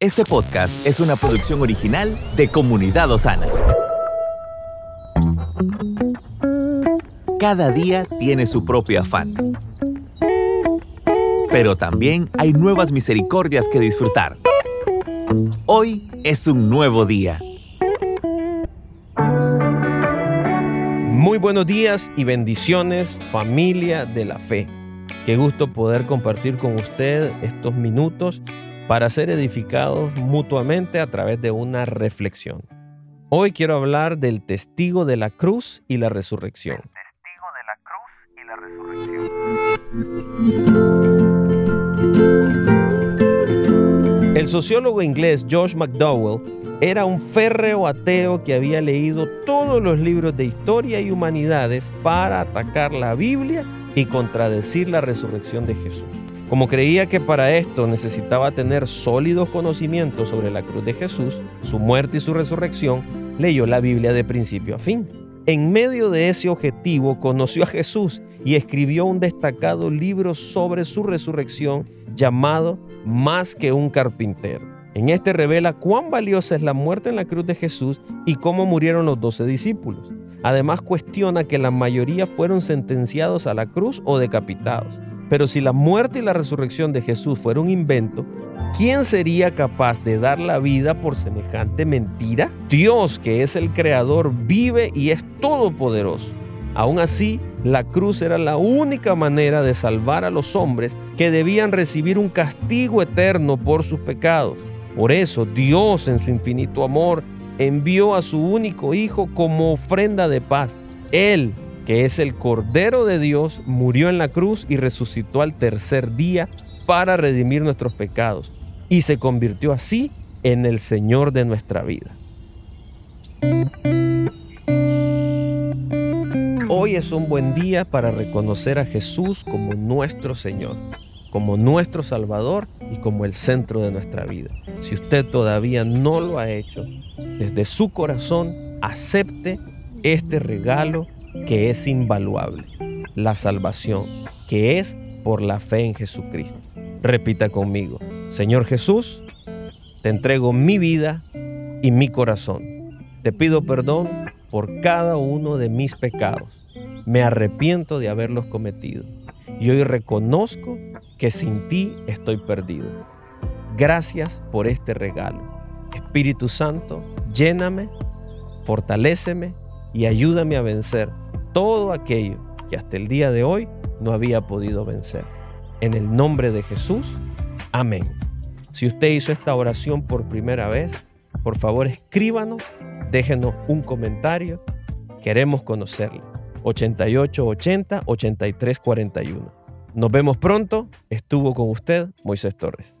Este podcast es una producción original de Comunidad Osana. Cada día tiene su propio afán. Pero también hay nuevas misericordias que disfrutar. Hoy es un nuevo día. Muy buenos días y bendiciones familia de la fe. Qué gusto poder compartir con usted estos minutos para ser edificados mutuamente a través de una reflexión. Hoy quiero hablar del testigo de la cruz y la resurrección. El sociólogo inglés George McDowell era un férreo ateo que había leído todos los libros de historia y humanidades para atacar la Biblia y contradecir la resurrección de Jesús. Como creía que para esto necesitaba tener sólidos conocimientos sobre la cruz de Jesús, su muerte y su resurrección, leyó la Biblia de principio a fin. En medio de ese objetivo conoció a Jesús y escribió un destacado libro sobre su resurrección llamado Más que un carpintero. En este revela cuán valiosa es la muerte en la cruz de Jesús y cómo murieron los doce discípulos. Además cuestiona que la mayoría fueron sentenciados a la cruz o decapitados. Pero si la muerte y la resurrección de Jesús fuera un invento, ¿quién sería capaz de dar la vida por semejante mentira? Dios, que es el creador, vive y es todopoderoso. Aún así, la cruz era la única manera de salvar a los hombres que debían recibir un castigo eterno por sus pecados. Por eso Dios en su infinito amor envió a su único Hijo como ofrenda de paz. Él que es el Cordero de Dios, murió en la cruz y resucitó al tercer día para redimir nuestros pecados y se convirtió así en el Señor de nuestra vida. Hoy es un buen día para reconocer a Jesús como nuestro Señor, como nuestro Salvador y como el centro de nuestra vida. Si usted todavía no lo ha hecho, desde su corazón acepte este regalo que es invaluable, la salvación, que es por la fe en Jesucristo. Repita conmigo, Señor Jesús, te entrego mi vida y mi corazón. Te pido perdón por cada uno de mis pecados. Me arrepiento de haberlos cometido y hoy reconozco que sin ti estoy perdido. Gracias por este regalo. Espíritu Santo, lléname, fortaléceme y ayúdame a vencer todo aquello que hasta el día de hoy no había podido vencer. En el nombre de Jesús, amén. Si usted hizo esta oración por primera vez, por favor escríbanos, déjenos un comentario. Queremos conocerle. 8880 8341. Nos vemos pronto. Estuvo con usted Moisés Torres.